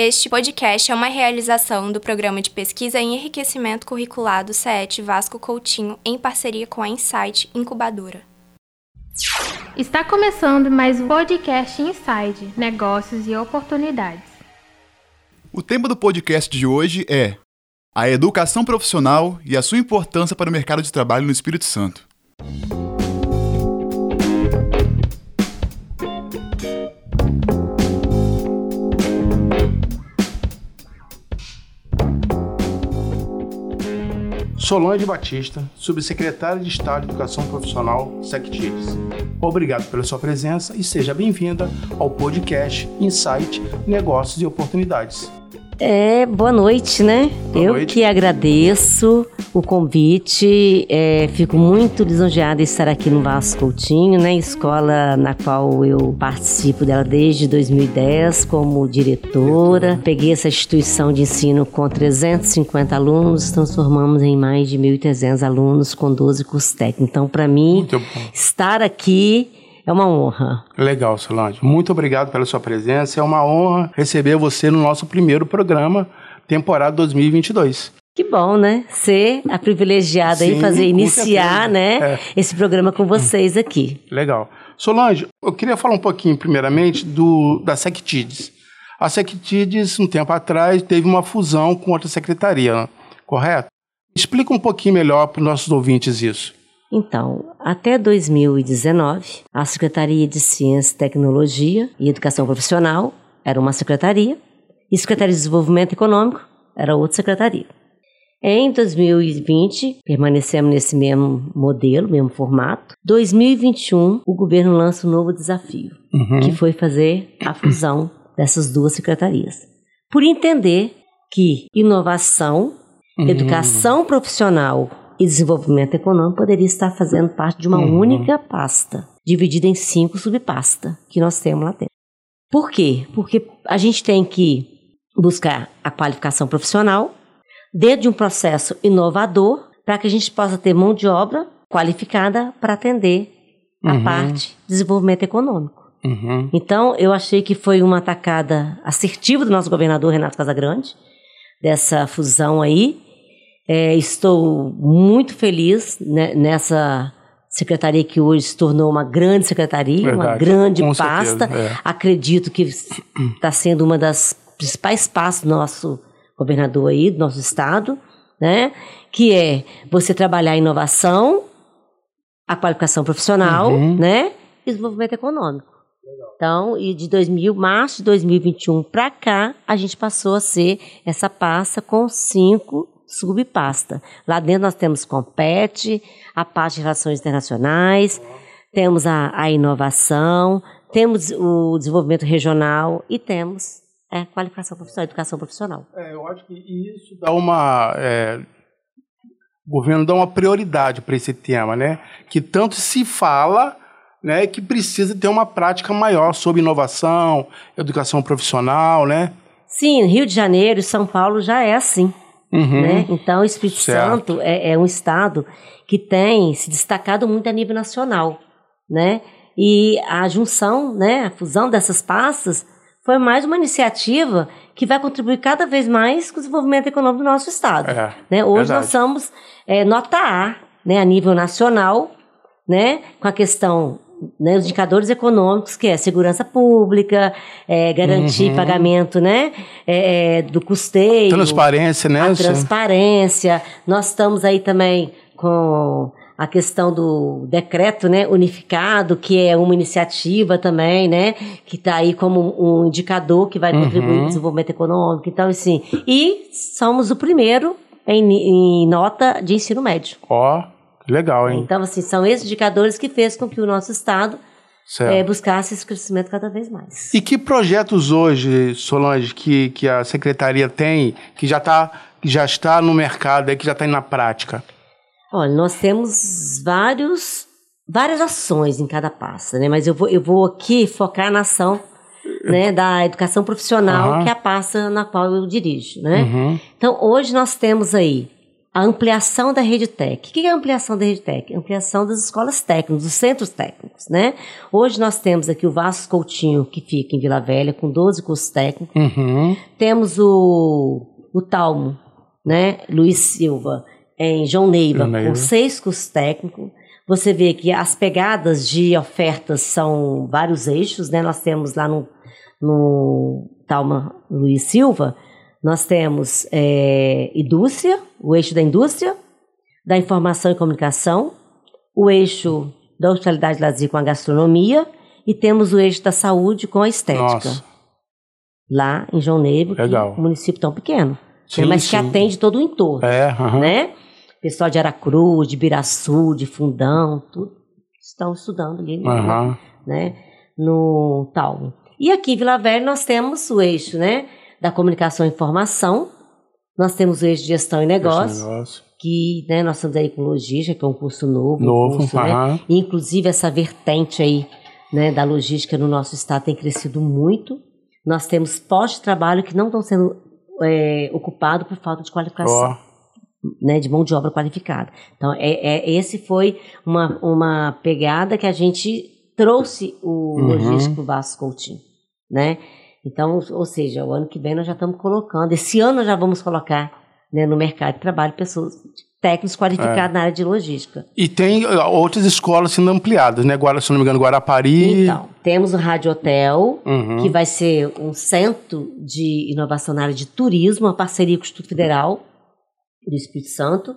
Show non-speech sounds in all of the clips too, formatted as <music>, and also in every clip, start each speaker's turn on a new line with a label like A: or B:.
A: Este podcast é uma realização do Programa de Pesquisa em Enriquecimento Curricular do CET Vasco Coutinho, em parceria com a Insight Incubadora.
B: Está começando mais um podcast Inside Negócios e Oportunidades.
C: O tema do podcast de hoje é a educação profissional e a sua importância para o mercado de trabalho no Espírito Santo.
D: Solange Batista, subsecretária de Estado de Educação Profissional, SecTIDES. Obrigado pela sua presença e seja bem-vinda ao podcast Insight Negócios e Oportunidades.
E: É, boa noite, né?
D: Boa
E: eu
D: noite.
E: que agradeço o convite, é, fico muito lisonjeada de estar aqui no Vasco Coutinho, né? Escola na qual eu participo dela desde 2010 como diretora. Peguei essa instituição de ensino com 350 alunos, transformamos em mais de 1.300 alunos com 12 cursos técnicos. Então, para mim, estar aqui é uma honra.
D: Legal, Solange. Muito obrigado pela sua presença. É uma honra receber você no nosso primeiro programa, temporada 2022.
E: Que bom, né? Ser a privilegiada
D: Sim,
E: em fazer iniciar, né,
D: É.
E: esse programa com vocês aqui.
D: Legal. Solange, eu queria falar um pouquinho, primeiramente, do, da SecTIDES. A SecTIDES, um tempo atrás, teve uma fusão com outra secretaria, correto? Explica um pouquinho melhor para os nossos ouvintes isso.
E: Então, até 2019, a Secretaria de Ciência, Tecnologia e Educação Profissional era uma secretaria e a Secretaria de Desenvolvimento Econômico era outra secretaria. Em 2020, permanecemos nesse mesmo modelo, mesmo formato. 2021, o governo lança um novo desafio,
D: Uhum.
E: que foi fazer a fusão dessas duas secretarias. Por entender que inovação,
D: Uhum.
E: educação profissional e desenvolvimento econômico poderia estar fazendo parte de uma
D: Uhum.
E: única pasta, dividida em cinco subpastas que nós temos lá dentro. Por quê? Porque a gente tem que buscar a qualificação profissional dentro de um processo inovador para que a gente possa ter mão de obra qualificada para atender a
D: Uhum.
E: parte de desenvolvimento econômico.
D: Uhum.
E: Então, eu achei que foi uma atacada assertiva do nosso governador Renato Casagrande, dessa fusão aí. É, estou muito feliz né, nessa secretaria que hoje se tornou uma grande secretaria, uma
D: Verdade,
E: grande
D: com
E: pasta.
D: certeza, é.
E: Acredito que está sendo uma das principais pastas do nosso governador aí, do nosso estado, né? Que é você trabalhar a inovação, a qualificação profissional,
D: Uhum.
E: né? E desenvolvimento econômico. Então, e de 2000, março de 2021 para cá, a gente passou a ser essa pasta com cinco subpasta. Lá dentro nós temos Compete, a parte de relações internacionais, temos a, a inovação, temos o desenvolvimento regional e temos a qualificação profissional, educação profissional.
D: É, eu acho que isso dá uma. é, o governo dá uma prioridade para esse tema, né? Que tanto se fala, né? Que precisa ter uma prática maior sobre inovação, educação profissional, né?
E: Sim, Rio de Janeiro e São Paulo já é assim.
D: Uhum.
E: né? Então, o Espírito
D: Certo.
E: Santo é, é um estado que tem se destacado muito a nível nacional, né? E a junção, né, a fusão dessas pastas foi mais uma iniciativa que vai contribuir cada vez mais com o desenvolvimento econômico do nosso estado.
D: É,
E: né? Hoje
D: verdade.
E: nós somos é, nota A, né, a nível nacional, né, com a questão né, os indicadores econômicos, que é segurança pública, é, garantir
D: Uhum.
E: pagamento né, é, é, do custeio,
D: Transparência, né?
E: a transparência. Nós estamos aí também com a questão do decreto né, unificado, que é uma iniciativa também, né? Que está aí como um indicador que vai contribuir
D: Uhum.
E: para o desenvolvimento econômico. Então, assim, e somos o primeiro em, em nota de ensino médio.
D: Ó, que legal, hein?
E: Então, assim, são esses indicadores que fez com que o nosso Estado eh, buscasse esse crescimento cada vez mais.
D: E que projetos hoje, Solange, que, que a secretaria tem, que já, tá, que já está no mercado, que já está na prática?
E: Olha, nós temos vários, várias ações em cada pasta, né? Mas eu vou, eu vou aqui focar na ação né, da educação profissional,
D: Aham.
E: que é a pasta na qual eu dirijo, né?
D: Uhum.
E: Então, hoje nós temos aí a ampliação da rede tech. O que é a ampliação da rede tech? Ampliação das escolas técnicas, dos centros técnicos, né? Hoje nós temos aqui o Vasco Coutinho, que fica em Vila Velha, com 12 cursos técnicos.
D: Uhum.
E: Temos o, o Talmo, né? Luiz Silva, em João Neiva,
D: João Neiva.
E: com seis cursos técnicos. Você vê que as pegadas de ofertas são vários eixos, né? Nós temos lá no, no Talma Luiz Silva, nós temos é, indústria, o eixo da indústria, da informação e comunicação, o eixo da hospitalidade e lazer com a gastronomia e temos o eixo da saúde com a estética.
D: Nossa.
E: Lá em João que
D: Legal.
E: é um município tão pequeno, né,
D: Sim,
E: mas que
D: sim.
E: atende todo o entorno
D: É, aham.
E: né? Pessoal de Aracruz, de Biraçu, de Fundão, tudo estão estudando ali, né?
D: Aham.
E: né? No tal. E aqui em Vila Velha nós temos o eixo, né? Da comunicação e informação. Nós temos o eixo de gestão e negócio,
D: negócio.
E: que né, nós estamos aí com logística, que é um curso novo. um
D: Novo,
E: curso, né?
D: aham.
E: E, Inclusive essa vertente aí né, da logística no nosso estado tem crescido muito. Nós temos postos de trabalho que não estão sendo é, ocupados por falta de qualificação
D: Ó,
E: né, de mão de obra qualificada. Então, é, é- esse foi uma, uma pegada que a gente trouxe o
D: Uhum.
E: logístico Vasco Coutinho, né? Então, ou seja, o ano que vem nós já estamos colocando, esse ano nós já vamos colocar né, no mercado de trabalho pessoas técnicos qualificados na área de logística.
D: E tem outras escolas sendo ampliadas, né? Agora, se não me engano, Guarapari.
E: Então, temos o Rádio Hotel,
D: Uhum.
E: que vai ser um centro de inovação na área de turismo, uma parceria com o Instituto Federal do Espírito Santo.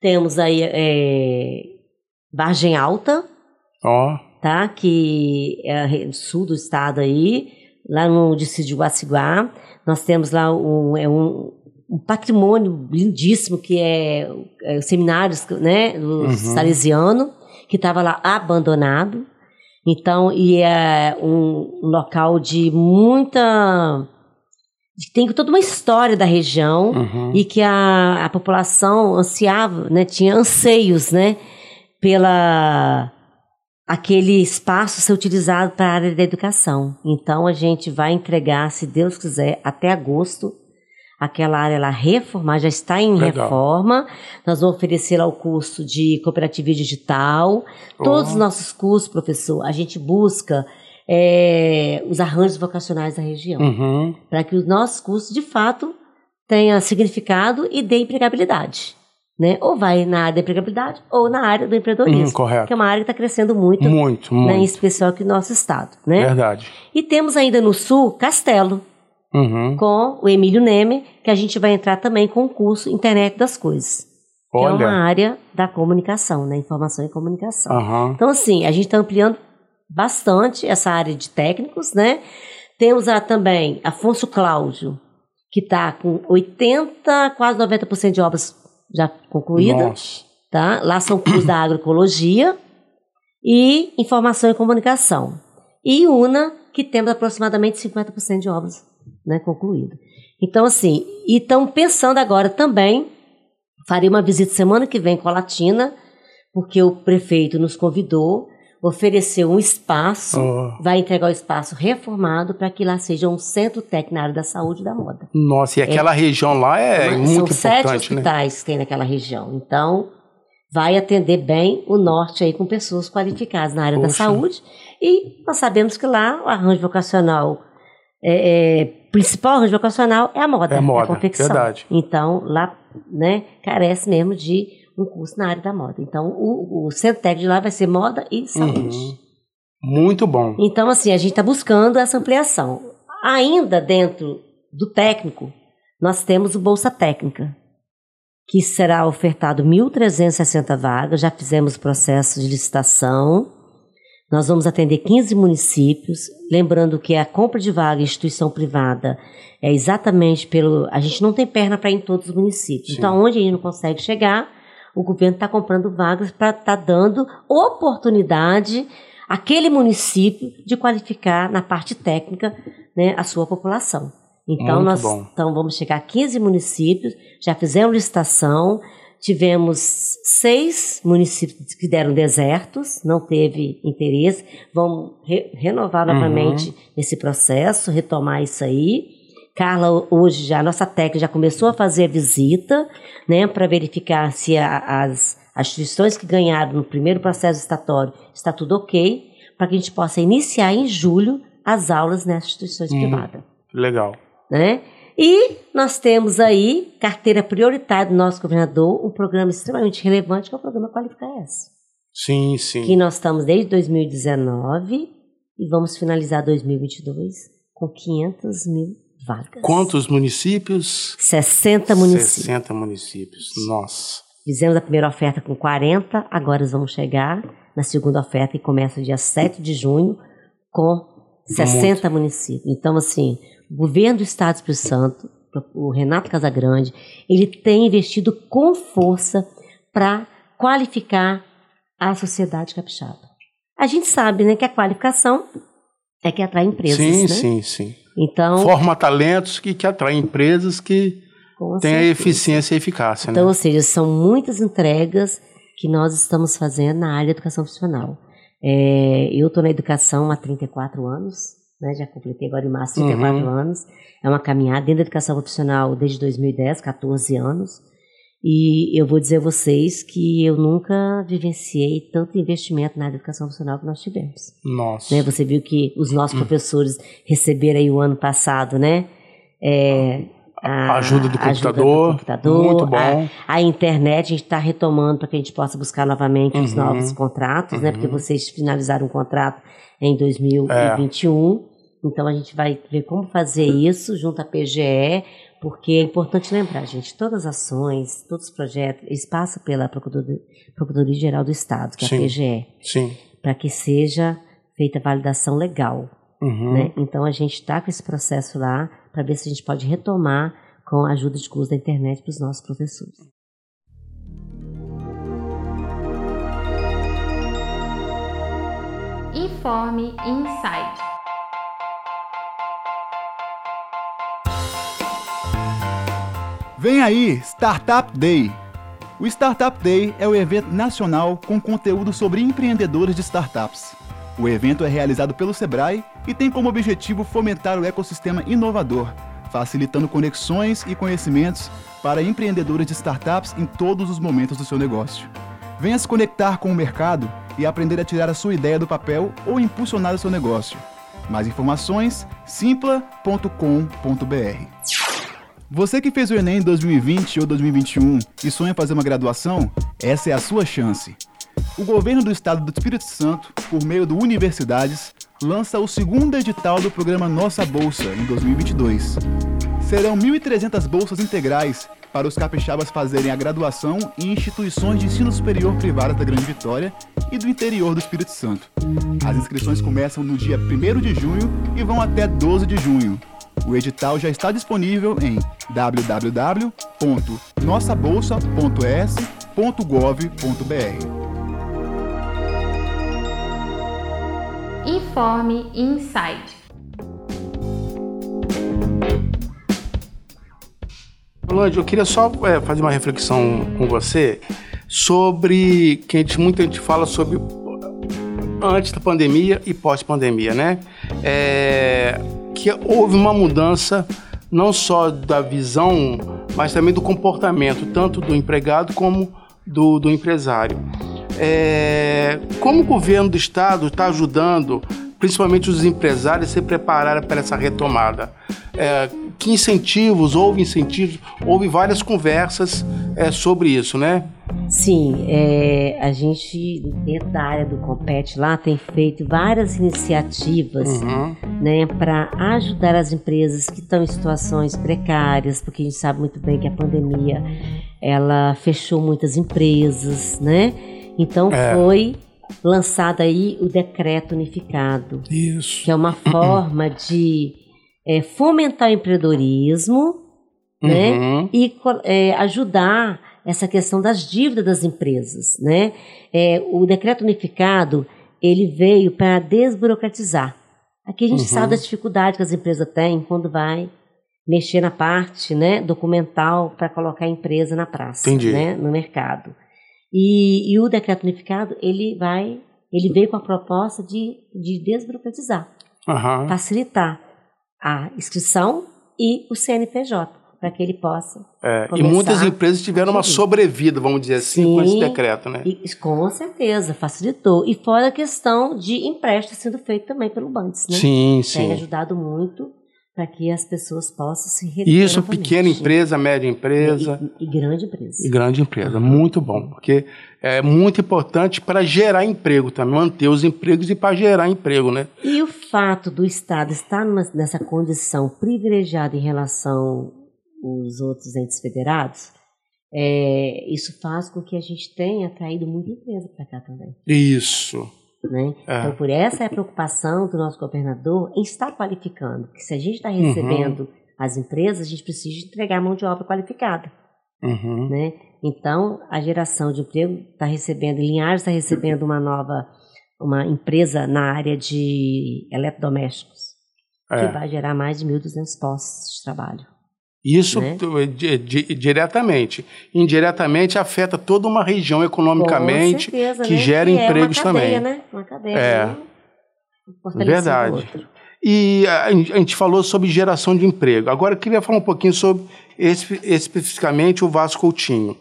E: Temos aí é, Vargem Alta,
D: Ó,
E: tá? que é sul do estado aí, lá no distrito de Guaciguá. Nós temos lá um, é um, um patrimônio lindíssimo que é, é os seminários né, do
D: Uhum.
E: Salesiano, que estava lá abandonado. Então, e é um, um local de muita. Tem toda uma história da região
D: uhum.
E: e que a, a população ansiava, né, tinha anseios, né, pela aquele espaço ser utilizado para a área da educação. Então a gente vai entregar, se Deus quiser, até agosto aquela área lá reformar, já está em
D: Legal.
E: reforma. Nós vamos oferecer lá o curso de cooperativa digital. Todos os nossos cursos, professor, a gente busca é, os arranjos vocacionais da região
D: Uhum.
E: para que os nossos cursos, de fato, tenham significado e dê empregabilidade. Né? Ou vai na área da empregabilidade ou na área do empreendedorismo,
D: Uhum, correto.
E: que é uma área que está crescendo muito,
D: Muito,
E: né, em
D: muito.
E: especial aqui no nosso estado. Né?
D: Verdade.
E: E temos ainda no sul Castelo,
D: Uhum.
E: com o Emílio Neme, que a gente vai entrar também com o curso Internet das Coisas, que é uma
D: Olha.
E: área da comunicação, né? informação e comunicação.
D: Aham.
E: Então, assim, a gente está ampliando bastante essa área de técnicos, né? Temos a, também Afonso Cláudio, que está com 80, quase 90% de obras já concluídas.
D: Nossa.
E: Tá? Lá são cursos da agroecologia e informação e comunicação. E UNA, que temos aproximadamente 50% de obras né, concluídas. Então, assim, e estão pensando agora também, farei uma visita semana que vem com a Latina, porque o prefeito nos convidou, ofereceu um espaço,
D: Ó.
E: vai entregar o espaço reformado para que lá seja um centro técnico na área da saúde e da moda.
D: Nossa, e aquela região lá é
E: São
D: muito
E: sete
D: importante, né?
E: hospitais que tem naquela região. Então, vai atender bem o norte aí com pessoas qualificadas na área da
D: Poxa.
E: saúde. E nós sabemos que lá o arranjo vocacional, é, é, principal arranjo vocacional é a moda,
D: É a moda,
E: a confecção.
D: verdade.
E: Então, lá né, carece mesmo de um curso na área da moda. Então, o, o centro técnico de lá vai ser moda e saúde.
D: Uhum. Muito bom.
E: Então, assim, a gente está buscando essa ampliação. Ainda dentro do técnico, nós temos o Bolsa Técnica, que será ofertado 1.360 vagas. Já fizemos o processo de licitação. Nós vamos atender 15 municípios. Lembrando que a compra de vaga em instituição privada é exatamente pelo. A gente não tem perna para ir em todos os municípios.
D: Sim.
E: Então, onde a gente não consegue chegar, o governo está comprando vagas para estar dando oportunidade àquele município de qualificar na parte técnica né, a sua população. Então,
D: Muito
E: nós
D: bom.
E: então, vamos chegar a 15 municípios, já fizemos licitação, tivemos seis municípios que deram desertos, não teve interesse, vamos re- renovar
D: Uhum.
E: novamente esse processo, retomar isso aí. Carla, hoje já, a nossa técnica já começou a fazer a visita, né, para verificar se a, as, as instituições que ganharam no primeiro processo estatório está tudo ok, para que a gente possa iniciar em julho as aulas nessas instituições
D: Hum.
E: privadas.
D: Legal.
E: Né? E nós temos aí, carteira prioritária do nosso governador, um programa extremamente relevante, que é o programa Qualifica S.
D: Sim, sim.
E: Que nós estamos desde 2019 e vamos finalizar 2022 com 500 mil
D: Quantos municípios?
E: 60 municípios.
D: 60 municípios. Nossa.
E: Fizemos a primeira oferta com 40, agora vamos chegar na segunda oferta que começa dia 7 de junho com 60 municípios. Então, assim, o governo do Estado do Espírito Santo, o Renato Casagrande, ele tem investido com força para qualificar a sociedade capixaba. A gente sabe, né, que a qualificação é que atrai empresas,
D: sim,
E: né?
D: sim, sim.
E: Então,
D: Forma talentos que, que atraem empresas que têm a eficiência e eficácia,
E: Então,
D: né?
E: ou seja, são muitas entregas que nós estamos fazendo na área de educação profissional. É, eu estou na educação há 34 anos, né, já completei agora em março 34
D: Uhum.
E: anos. É uma caminhada dentro da educação profissional desde 2010, 14 anos. E eu vou dizer a vocês que eu nunca vivenciei tanto investimento na educação profissional que nós tivemos.
D: Nossa.
E: Né? Você viu que os
D: Hum.
E: nossos professores receberam aí o ano passado, né? É, a
D: Ajuda do
E: ajuda
D: computador.
E: computador,
D: Muito
E: a-
D: bom.
E: a internet, a gente está retomando para que a gente possa buscar novamente os
D: Uhum.
E: novos contratos, né? Porque
D: Uhum.
E: vocês finalizaram um contrato em 2021. Então a gente vai ver como fazer isso junto à PGE, porque é importante lembrar, gente, todas as ações, todos os projetos, eles passam pela Procuradoria, Procuradoria Geral do Estado, que é
D: Sim.
E: a PGE,
D: Sim.
E: para que seja feita a validação legal.
D: Uhum.
E: Né? Então a gente está com esse processo lá para ver se a gente pode retomar com a ajuda de curso da internet para os nossos professores.
B: Informe Inside.
C: Vem aí, Startup Day! O Startup Day é o evento nacional com conteúdo sobre empreendedores de startups. O evento é realizado pelo Sebrae e tem como objetivo fomentar o ecossistema inovador, facilitando conexões e conhecimentos para empreendedores de startups em todos os momentos do seu negócio. Venha se conectar com o mercado e aprender a tirar a sua ideia do papel ou impulsionar o seu negócio. Mais informações, simpla.com.br. Você que fez o Enem em 2020 ou 2021 e sonha fazer uma graduação, essa é a sua chance. O governo do estado do Espírito Santo, por meio do Universidades, lança o segundo edital do programa Nossa Bolsa em 2022. Serão 1.300 bolsas integrais para os capixabas fazerem a graduação em instituições de ensino superior privadas da Grande Vitória e do interior do Espírito Santo. As inscrições começam no dia 1º de junho e vão até 12 de junho. O edital já está disponível em www.nossabolsa.es.gov.br.
B: Informe Inside.
D: Solange, eu queria só é, fazer uma reflexão com você sobre que a gente, muita gente fala sobre antes da pandemia e pós-pandemia, né? É, que houve uma mudança não só da visão, mas também do comportamento, tanto do empregado como do, do empresário. É, como o governo do estado está ajudando, principalmente os empresários, se prepararem para essa retomada? É, que incentivos, houve incentivos, houve várias conversas é, sobre isso, né?
E: Sim, é, a gente, dentro da área do Compete lá, tem feito várias iniciativas
D: Uhum.
E: né, para ajudar as empresas que estão em situações precárias, porque a gente sabe muito bem que a pandemia ela fechou muitas empresas, né? Então
D: É.
E: foi lançado aí o decreto unificado,
D: Isso.
E: que é uma <clears throat> forma de é, fomentar o empreendedorismo, né?
D: Uhum.
E: e co- é, ajudar essa questão das dívidas das empresas, né? É, o decreto unificado ele veio para desburocratizar. Aqui a gente
D: Uhum.
E: sabe das dificuldades que as empresas têm quando vai mexer na parte, né, documental para colocar a empresa na praça,
D: Entendi.
E: né, no mercado. E, e o decreto unificado ele vai, ele veio com a proposta de, de desburocratizar
D: Aham.
E: facilitar a inscrição e o CNPJ, para que ele possa.
D: É, e muitas empresas tiveram uma sobrevida, vamos dizer assim, com esse
E: Sim.
D: decreto, né?
E: E, com certeza, facilitou. E fora a questão de empréstimo sendo feito também pelo Bandes, né?
D: Sim,
E: Tem
D: sim.
E: ajudado muito para que as pessoas possam se reter
D: Isso,
E: novamente.
D: pequena empresa, média empresa
E: E, e grande empresa.
D: e grande empresa. Muito bom, porque é muito importante para gerar emprego também, manter os empregos e para gerar emprego, né?
E: E o fato do Estado estar numa- nessa condição privilegiada em relação aos outros entes federados, é, isso faz com que a gente tenha atraído muita empresa para cá também.
D: Isso.
E: Né?
D: É.
E: Então, por essa é a preocupação do nosso governador em estar qualificando. Que se a gente está
D: Uhum.
E: recebendo as empresas, a gente precisa entregar mão de obra qualificada.
D: Uhum.
E: né? Então, a geração de emprego está recebendo, Linhares está recebendo uma nova, uma empresa na área de eletrodomésticos, que
D: É.
E: vai gerar mais de 1.200 postos de trabalho.
D: Isso
E: Né?
D: tu- di- di- diretamente. Indiretamente afeta toda uma região economicamente
E: certeza,
D: que
E: né?
D: gera
E: Que é
D: empregos
E: uma cadeia,
D: também.
E: Né? Uma cadeia.
D: É.
E: né?
D: Verdade. E a, a gente falou sobre geração de emprego. Agora eu queria falar um pouquinho sobre espe- especificamente o Vasco Coutinho.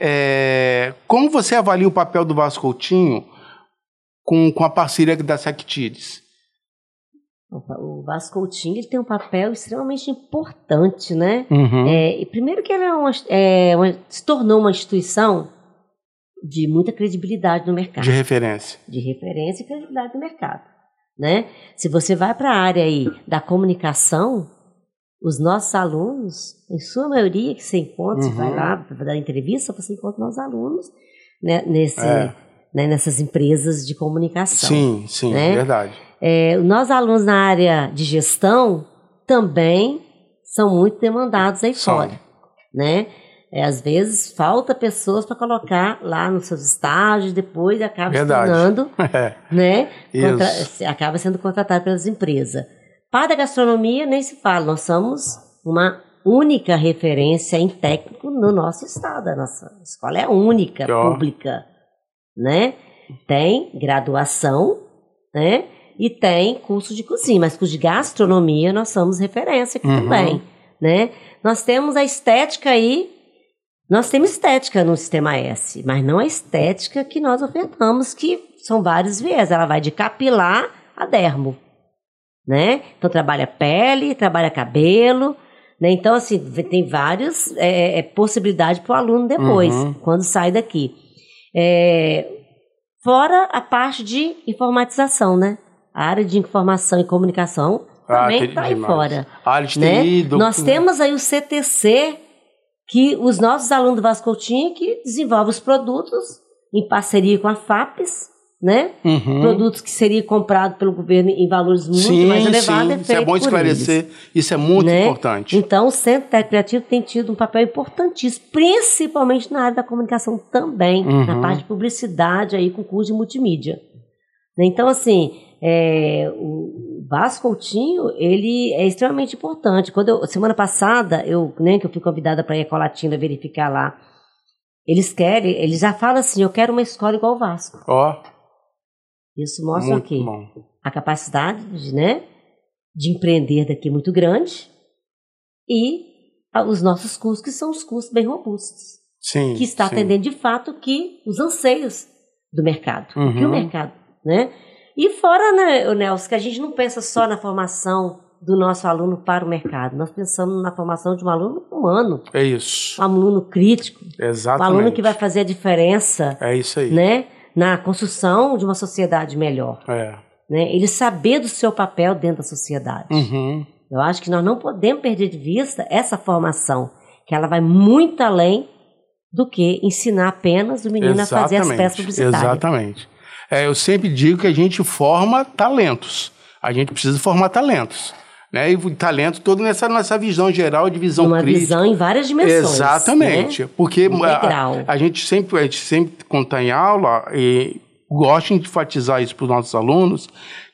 D: É, como você avalia o papel do Vasco Coutinho com, com a parceria da Sectides?
E: O Vasco Coutinho ele tem um papel extremamente importante, né?
D: Uhum.
E: É, e primeiro que ele é uma, é uma- se tornou uma instituição de muita credibilidade no mercado.
D: De referência.
E: de referência e credibilidade do mercado, né? Se você vai para a área aí da comunicação, os nossos alunos, em sua maioria que você encontra, você
D: Uhum.
E: vai lá para dar entrevista, você encontra nossos alunos né, nesse,
D: É.
E: né, nessas empresas de comunicação.
D: Sim, sim,
E: Né?
D: verdade.
E: É, nossos alunos na área de gestão também são muito demandados aí fora, né? É, às vezes falta pessoas para colocar lá nos seus estágios, depois acaba se
D: Verdade.
E: tornando <laughs>
D: É,
E: né? Contra- se- acaba sendo contratado pelas empresas. Para a gastronomia, nem se fala, nós somos uma única referência em técnico no nosso estado. A nossa escola é única, pública, né? Tem graduação, né? E tem curso de cozinha, mas curso de gastronomia nós somos referência aqui
D: Uhum.
E: também, né? Nós temos a estética aí, nós temos estética no sistema S, mas não a estética que nós ofertamos, que são vários viés. Ela vai de capilar a dermo, né? Então trabalha pele, trabalha cabelo, né? Então assim tem várias é, é, possibilidades para o aluno depois,
D: Uhum.
E: quando sai daqui. É, fora a parte de informatização, né? A área de informação e comunicação também
D: tem
E: está aí
D: demais.
E: fora
D: A área de
E: né?
D: TI, do-
E: Nós temos aí o CTC, que os nossos alunos do Vasco Coutinho que desenvolve os produtos em parceria com a FAPES, né?
D: Uhum.
E: Produtos que seriam comprados pelo governo em valores muito
D: Sim,
E: mais elevados.
D: sim,
E: é
D: isso é bom esclarecer.
E: eles,
D: Isso é muito
E: né?
D: importante.
E: Então, o Centro Técnico Criativo tem tido um papel importantíssimo, principalmente na área da comunicação também,
D: Uhum.
E: na parte de publicidade aí com curso de multimídia. Né? Então, assim, é, o Vasco Coutinho, ele é extremamente importante. Quando eu, semana passada, eu, né, que eu fui convidada para ir a Colatina verificar lá, eles querem, eles já falam assim, eu quero uma escola igual o Vasco.
D: Ó,
E: Isso mostra o
D: muito
E: quê?
D: bom.
E: A capacidade de, né, de empreender daqui muito grande e os nossos custos, que são os custos bem robustos,
D: Sim.
E: que está
D: sim.
E: atendendo de fato que os anseios do mercado, o que
D: Uhum.
E: o mercado, né? E fora, né, Nelson, que a gente não pensa só na formação do nosso aluno para o mercado, nós pensamos na formação de um aluno humano,
D: É isso.
E: um aluno crítico, um
D: Exatamente.
E: aluno que vai fazer a diferença,
D: É isso aí.
E: né, na construção de uma sociedade melhor,
D: É.
E: né? Ele saber do seu papel dentro da sociedade.
D: Uhum.
E: Eu acho que nós não podemos perder de vista essa formação, que ela vai muito além do que ensinar apenas o menino a fazer as peças publicitárias.
D: Exatamente. É, eu sempre digo que a gente forma talentos. A gente precisa formar talentos. Né? E talento todo nessa, nessa visão geral de visão
E: Uma
D: crítica.
E: visão em várias dimensões.
D: Exatamente.
E: né?
D: Porque a, a gente sempre, a gente sempre quando está em aula, e gosta de enfatizar isso para os nossos alunos,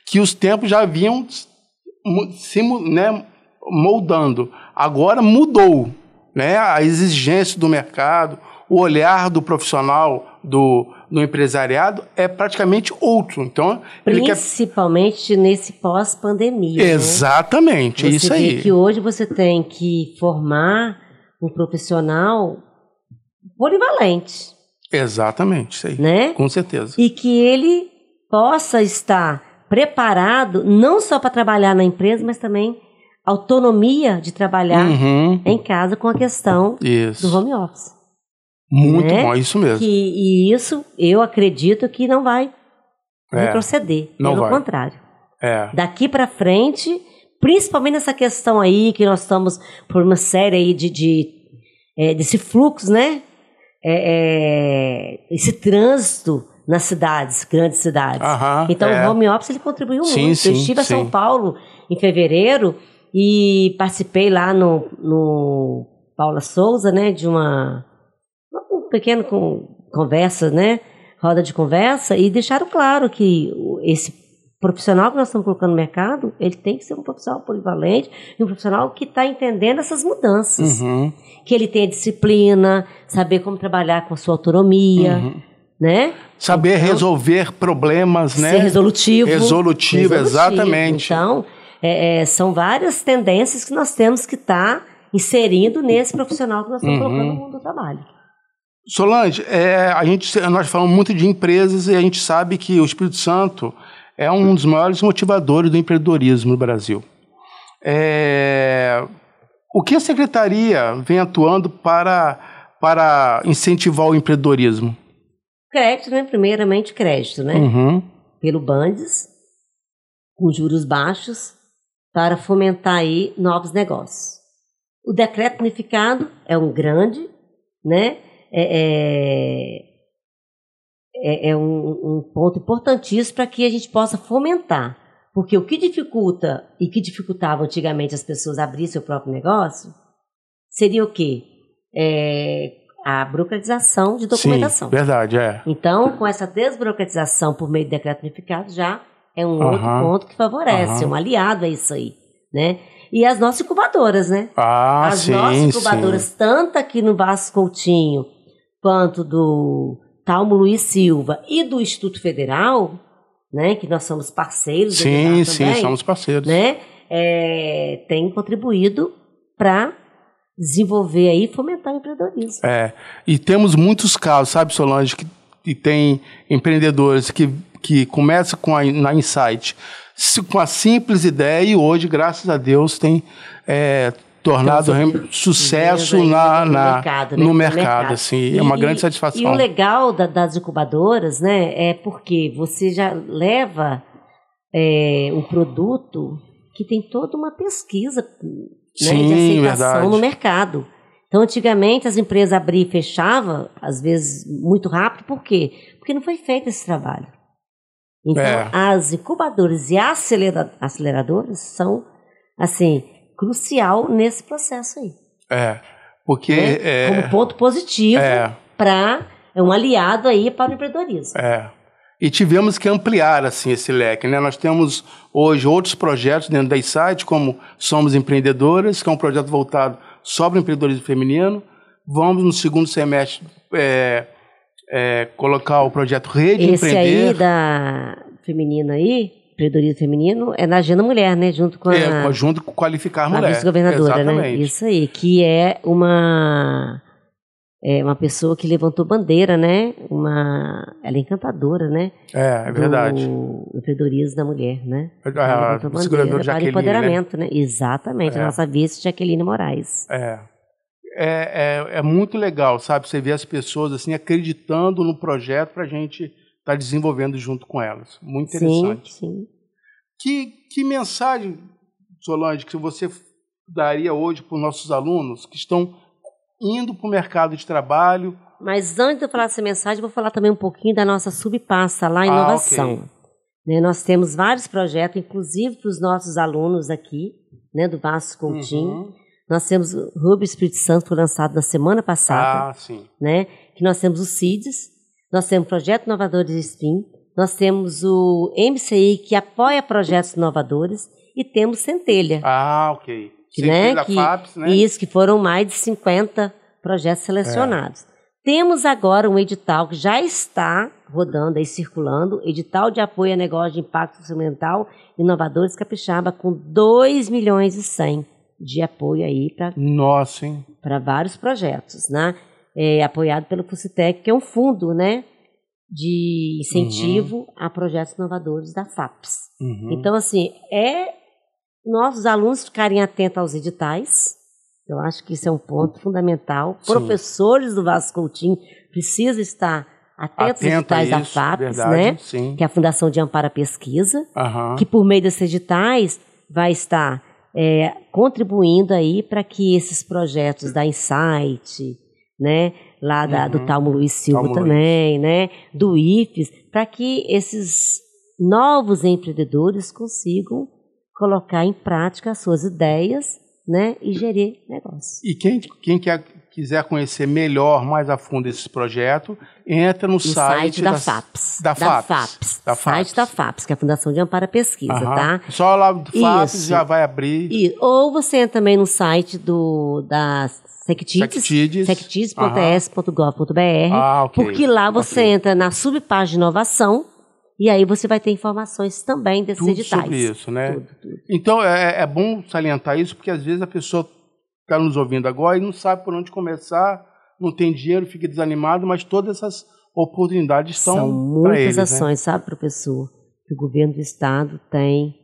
D: que os tempos já vinham se né, moldando. Agora mudou. Né? A exigência do mercado, o olhar do profissional, do, no empresariado é praticamente outro. Então, ele quer...
E: Principalmente nesse pós-pandemia. né?
D: Exatamente, é
E: Você
D: isso
E: vê
D: aí.
E: que hoje você tem que formar um profissional polivalente,
D: Exatamente, isso aí.
E: né?
D: Com certeza.
E: E que ele possa estar preparado não só para trabalhar na empresa, mas também autonomia de trabalhar
D: Uhum,
E: em casa com a questão
D: Isso.
E: do home office.
D: Muito
E: né?
D: bom, é isso mesmo.
E: Que, e isso eu acredito que não vai
D: É,
E: retroceder.
D: não
E: pelo
D: vai.
E: contrário.
D: É.
E: Daqui para frente, principalmente nessa questão aí que nós estamos por uma série aí de, de é, desse fluxo, né? É, é, esse trânsito nas cidades, grandes cidades.
D: Aham,
E: então
D: é.
E: o home office ele contribuiu
D: Sim,
E: muito.
D: sim,
E: Eu estive a São
D: sim.
E: Paulo em fevereiro e participei lá no, no Paula Souza, né? De uma pequeno com, conversa, né? Roda de conversa e deixaram claro que esse profissional que nós estamos colocando no mercado, ele tem que ser um profissional polivalente e um profissional que está entendendo essas mudanças.
D: Uhum,
E: Que ele tenha disciplina, saber como trabalhar com a sua autonomia,
D: uhum.
E: né?
D: Saber
E: Então,
D: resolver problemas, né?
E: Ser resolutivo.
D: Resolutivo, exatamente.
E: Então, é, é, são várias tendências que nós temos que estar inserindo nesse profissional que nós estamos
D: Uhum.
E: colocando no mundo do trabalho.
D: Solange, é, a gente, nós falamos muito de empresas e a gente sabe que o Espírito Santo é um dos maiores motivadores do empreendedorismo no Brasil. É, o que a secretaria vem atuando para, para incentivar o empreendedorismo?
E: Crédito, né? Primeiramente crédito, né?
D: Uhum,
E: Pelo Bandes, com juros baixos, para fomentar aí novos negócios. O decreto unificado é um grande, né? É, é- é, é um, um ponto importantíssimo para que a gente possa fomentar. Porque o que dificulta e que dificultava antigamente as pessoas abrir seu próprio negócio seria o quê? É, a burocratização de documentação.
D: Sim, verdade, é.
E: Então, com essa desburocratização por meio de decreto unificado, já é um outro
D: Aham.
E: ponto que favorece,
D: Aham.
E: um aliado a isso aí, né? E as nossas incubadoras, né?
D: Ah,
E: as
D: sim,
E: nossas
D: sim.
E: incubadoras, tanto aqui no Vasco Coutinho, quanto do Talmo Luiz Silva e do Instituto Federal, né? Que nós somos parceiros
D: Sim, sim,
E: também,
D: somos parceiros.
E: né? É, tem contribuído para desenvolver aí e fomentar o empreendedorismo.
D: É, e temos muitos casos, sabe, Solange, que, que tem empreendedores que, que começam com a, na Insight com a simples ideia e hoje, graças a Deus, tem é, tornado
E: Então,
D: rem- sucesso na,
E: aí no
D: na-
E: mercado, né?
D: no mercado,
E: mercado.
D: assim, é uma
E: E-
D: grande
E: E
D: satisfação.
E: o legal da- das incubadoras, né, é porque você já leva é, um produto que tem toda uma pesquisa né,
D: Sim,
E: de aceitação
D: verdade.
E: no mercado. Então, antigamente, as empresas abriam e fechavam, às vezes muito rápido, por quê? Porque não foi feito esse trabalho. Então,
D: É.
E: as incubadoras e acelera- aceleradoras são, assim, crucial nesse processo aí.
D: É, porque
E: né?
D: é,
E: Como ponto positivo
D: é,
E: para é um aliado aí para o empreendedorismo.
D: é. E tivemos que ampliar assim esse leque, né? Nós temos hoje outros projetos dentro da Insight, como Somos Empreendedoras, que é um projeto voltado só para o empreendedorismo feminino. Vamos no segundo semestre é, é, colocar o projeto Rede
E: Esse
D: Empreender.
E: aí da feminina aí, empreendedorismo feminino, é na Agenda Mulher, né? Junto com a,
D: É, junto com Qualificar
E: com a
D: Mulher.
E: vice-governadora, né? Isso aí, que é uma é uma pessoa que levantou bandeira, né? Uma ela é encantadora, né?
D: É, é verdade.
E: Do empreendedorismo da mulher, né?
D: A
E: Ela
D: vice-governadora
E: bandeira para
D: Jaqueline, né?
E: empoderamento, né? Exatamente,
D: É.
E: a nossa vice Jaqueline Moraes.
D: É. É, é, é muito legal, sabe? Você ver as pessoas assim acreditando no projeto para a gente estar desenvolvendo junto com elas. Muito
E: Sim,
D: interessante.
E: sim.
D: Que, que mensagem, Solange, que você daria hoje para os nossos alunos que estão indo para o mercado de trabalho?
E: Mas antes de eu falar essa mensagem, vou falar também um pouquinho da nossa subpasta lá,
D: Ah,
E: inovação.
D: ok.
E: Né, nós temos vários projetos, inclusive para os nossos alunos aqui, né, do Vasco Coutinho.
D: Uhum.
E: Nós temos o Hub Espírito Santo, foi lançado na semana passada,
D: Ah, sim.
E: né, que nós temos o CIDES, nós temos o Projeto Inovadores SPIN, nós temos o MCI, que apoia projetos inovadores, e temos Centelha.
D: Ah, ok.
E: que, né, que,
D: FAPES, né?
E: Isso, que foram mais de 50 projetos selecionados. Temos agora um edital que já está rodando aí, circulando, edital de apoio a negócio de impacto social inovadores capixaba com 2 milhões e 100 de apoio aí para
D: Nossa, hein?
E: para vários projetos, né? É, apoiado pelo Fucitec, que é um fundo, né, de incentivo a projetos inovadores da FAPES.
D: Uhum.
E: Então, assim, é nossos alunos ficarem atentos aos editais. Eu acho que isso é um ponto fundamental.
D: Sim.
E: Professores do Vasco Coutinho precisam estar atentos aos
D: Atento a
E: editais da
D: isso,
E: FAPES,
D: verdade,
E: né?
D: Sim.
E: Que é a Fundação de Amparo à Pesquisa
D: Aham.
E: que por meio desses editais vai estar é, contribuindo aí para que esses projetos da Insight, né, lá da, do
D: Uhum.
E: Talmo Luiz Silva
D: Talmo
E: também, né, do IFES, para que esses novos empreendedores consigam colocar em prática as suas ideias, né, e gerir negócio.
D: E quem, quem quer, quiser conhecer melhor, mais a fundo esse projeto, entra no
E: No
D: site,
E: site da
D: das-
E: FAPES.
D: Da FAPES.
E: FAPES.
D: Da
E: Site
D: FAPES.
E: da FAPES, que é a Fundação de Amparo à Pesquisa,
D: Aham.
E: tá?
D: Só lá do FAPES
E: Isso.
D: já vai abrir.
E: E, ou você entra também no site do, da Sectides,
D: Sectides.
E: sectides.es.gov.br,
D: Ah, ok.
E: porque lá você
D: Ok.
E: entra na subpágina inovação e aí você vai ter informações também desses
D: Tudo
E: editais.
D: sobre isso, né?
E: Tudo, tudo.
D: Então é, é bom salientar isso, porque às vezes a pessoa está nos ouvindo agora e não sabe por onde começar, não tem dinheiro, fica desanimado, mas todas essas oportunidades estão
E: São
D: para
E: muitas
D: eles, né?
E: ações, sabe, professor, que o governo do estado tem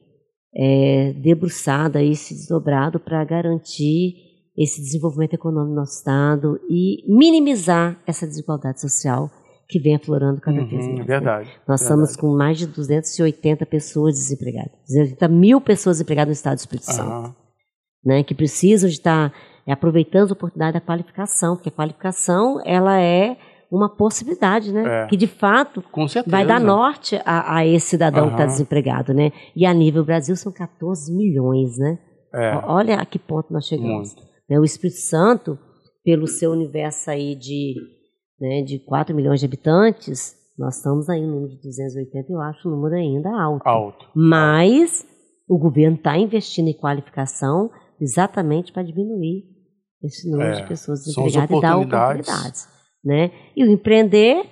E: é, debruçado aí, se desdobrado para garantir esse desenvolvimento econômico no nosso estado e minimizar essa desigualdade social que vem aflorando cada vez
D: Uhum,
E: mais. né?
D: verdade.
E: Nós
D: verdade.
E: estamos com mais de 280 pessoas desempregadas. 280 mil pessoas desempregadas no estado do Espírito Santo.
D: Aham.
E: Né, que precisam de estar é, aproveitando as oportunidades da qualificação, porque a qualificação ela é uma possibilidade, né?
D: É.
E: Que de fato vai dar norte a, a esse cidadão que está desempregado, né? E a nível Brasil são 14 milhões, né?
D: É,
E: Olha a que ponto nós chegamos.
D: muito.
E: Né, O Espírito Santo, pelo seu universo aí de, né, de 4 milhões de habitantes, nós estamos aí no número de 280, eu acho o número ainda alto.
D: Alto.
E: Mas o governo está investindo em qualificação exatamente para diminuir esse número
D: É,
E: de pessoas desempregadas e dar
D: oportunidades.
E: Né? E o empreender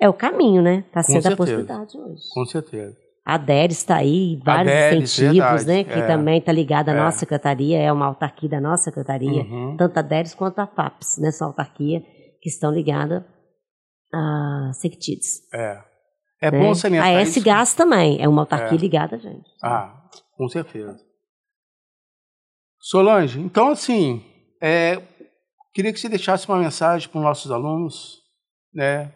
E: é o caminho, né? Está sendo a
D: certeza.
E: possibilidade hoje.
D: Com certeza.
E: A DERES está aí, vários
D: DERES,
E: incentivos,
D: verdade,
E: né? Que
D: é.
E: também está ligada à
D: É.
E: nossa secretaria, é uma autarquia da nossa secretaria,
D: Uhum.
E: tanto a DERES quanto a FAPES, nessa autarquia, que estão ligadas a Sectides.
D: É. É
E: né?
D: bom salientar
E: A. S-Gás também, é uma autarquia
D: É.
E: ligada a gente.
D: Ah, com certeza. Solange, então assim, é, queria que você deixasse uma mensagem para os nossos alunos, né?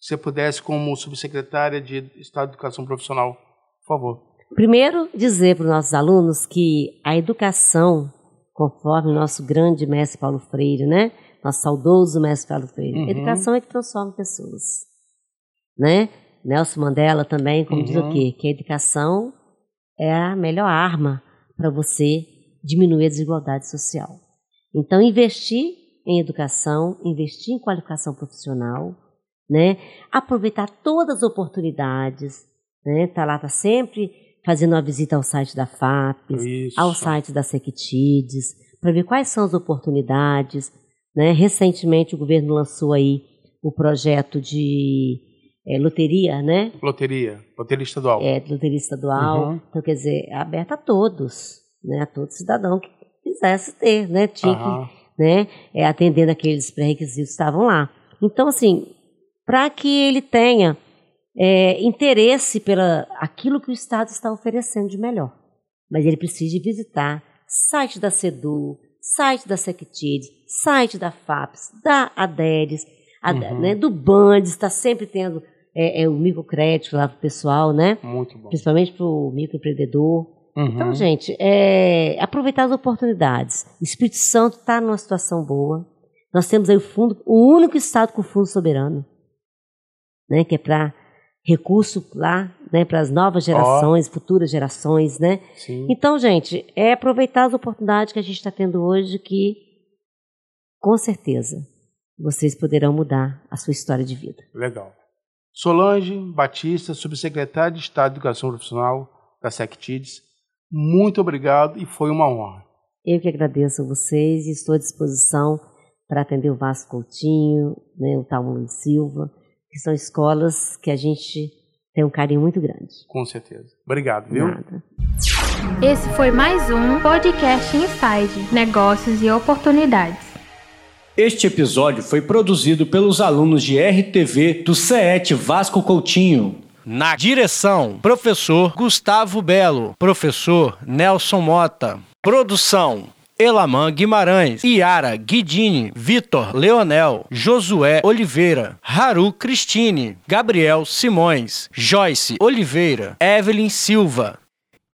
D: Se você pudesse, como subsecretária de Estado de Educação Profissional, por favor.
E: Primeiro, dizer para os nossos alunos que a educação, conforme o nosso grande mestre Paulo Freire, né? Nosso saudoso mestre Paulo Freire,
D: Uhum.
E: educação é que transforma pessoas, né? Nelson Mandela também, como diz o
D: Uhum.
E: quê? Que a educação é a melhor arma para você diminuir a desigualdade social. Então, investir em educação, investir em qualificação profissional, né? Aproveitar todas as oportunidades, né? Tá lá, tá sempre fazendo uma visita ao site da FAPES,
D: Isso.
E: ao site da Sectides, para ver quais são as oportunidades. Né? Recentemente o governo lançou aí o projeto de eh, loteria, né?
D: Loteria, loteria estadual.
E: É, loteria estadual.
D: Uhum.
E: Então, quer dizer, é aberta a todos, né? A todo cidadão que quisesse ter, né? Tinha
D: Aham.
E: que, né? É, atendendo aqueles pré-requisitos que estavam lá. Então, assim, para que ele tenha é, interesse pela aquilo que o Estado está oferecendo de melhor. Mas ele precisa de visitar site da SEDU, site da Sectides, site da FAPES, da ADERES,
D: Uhum.
E: né, do Bandes, está sempre tendo é, é, o microcrédito lá para o pessoal, né?
D: Muito bom.
E: Principalmente para o microempreendedor.
D: Uhum.
E: Então, gente, é, aproveitar as oportunidades. O Espírito Santo está numa situação boa. Nós temos aí o fundo, o único estado com fundo soberano, né, que é para recurso lá, né, para as novas gerações, futuras gerações, né?
D: Sim.
E: Então, gente, é aproveitar as oportunidades que a gente está tendo hoje que, com certeza, vocês poderão mudar a sua história de vida.
D: Legal. Solange Batista, subsecretária de Estado de Educação Profissional da SecTides, muito obrigado e foi uma honra.
E: Eu que agradeço a vocês e estou à disposição para atender o Vasco Coutinho, né, o Talmo Silva, que são escolas que a gente tem um carinho muito grande.
D: Com certeza. Obrigado, viu?
E: Nada.
B: Esse foi mais um Podcast Inside Negócios e Oportunidades.
F: Este episódio foi produzido pelos alunos de RTV do CET Vasco Coutinho. Na direção, professor Gustavo Belo, professor Nelson Mota. Produção, Elaman Guimarães, Iara Guidini, Vitor Leonel, Josué Oliveira, Haru Cristine, Gabriel Simões, Joyce Oliveira, Evelyn Silva,